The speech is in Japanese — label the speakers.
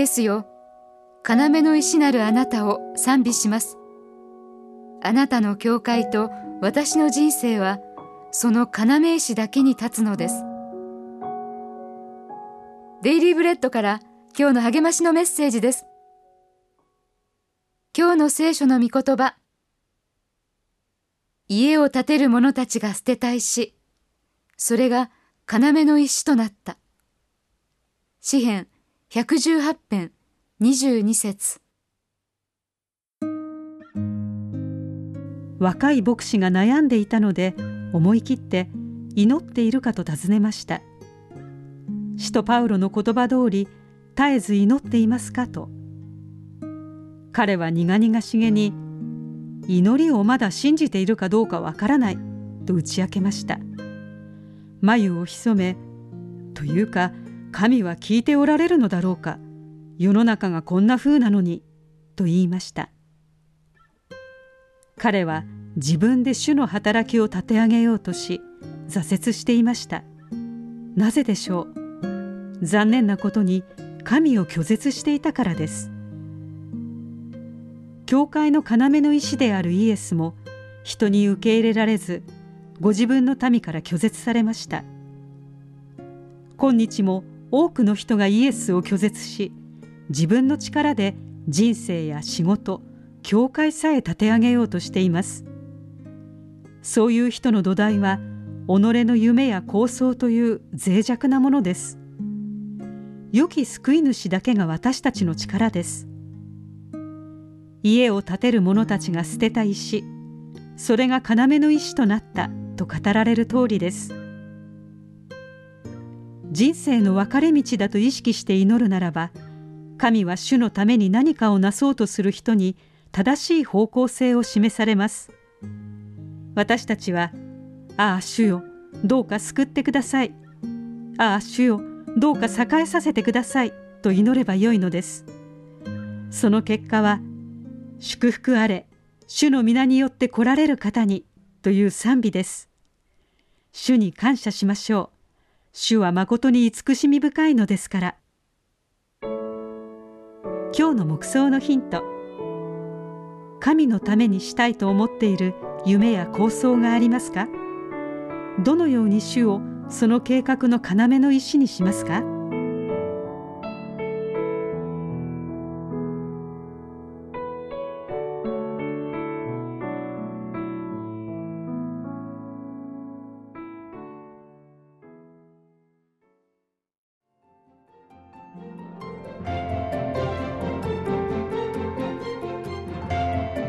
Speaker 1: エスよ。要の石なるあなたを賛美します。あなたの教会と私の人生はその要石だけに立つのです。デイリーブレッドから今日の励ましのメッセージです。今日の聖書の御言葉。家を建てる者たちが捨てた石。それが要の石となった。詩編118編22節。
Speaker 2: 若い牧師が悩んでいたので思い切って祈っているかと尋ねました。使徒パウロの言葉通り絶えず祈っていますかと。彼は苦々しげに祈りをまだ信じているかどうかわからないと打ち明けました。眉を潜めというか神は聞いておられるのだろうか。世の中がこんな風なのに。と言いました。彼は自分で主の働きを立て上げようとし挫折していました。なぜでしょう？残念なことに神を拒絶していたからです。教会の要の石であるイエスも人に受け入れられずご自分の民から拒絶されました。今日も多くの人がイエスを拒絶し自分の力で人生や仕事教会さえ立て上げようとしています。そういう人の土台は己の夢や構想という脆弱なものです。良き救い主だけが私たちの力です。家を建てる者たちが捨てた石それが要の石となったと語られる通りです。人生の分かれ道だと意識して祈るならば神は主のために何かをなそうとする人に正しい方向性を示されます私たちは「ああ主よどうか救ってください」「ああ主よどうか栄えさせてください」と祈ればよいのですその結果は祝福あれ、主の皆によって来られる方に、という賛美です。主に感謝しましょう。主は誠に慈しみ深いのですから。今日の目想のヒント。神のためにしたいと思っている夢や構想がありますか？どのように主をその計画の要の石にしますか？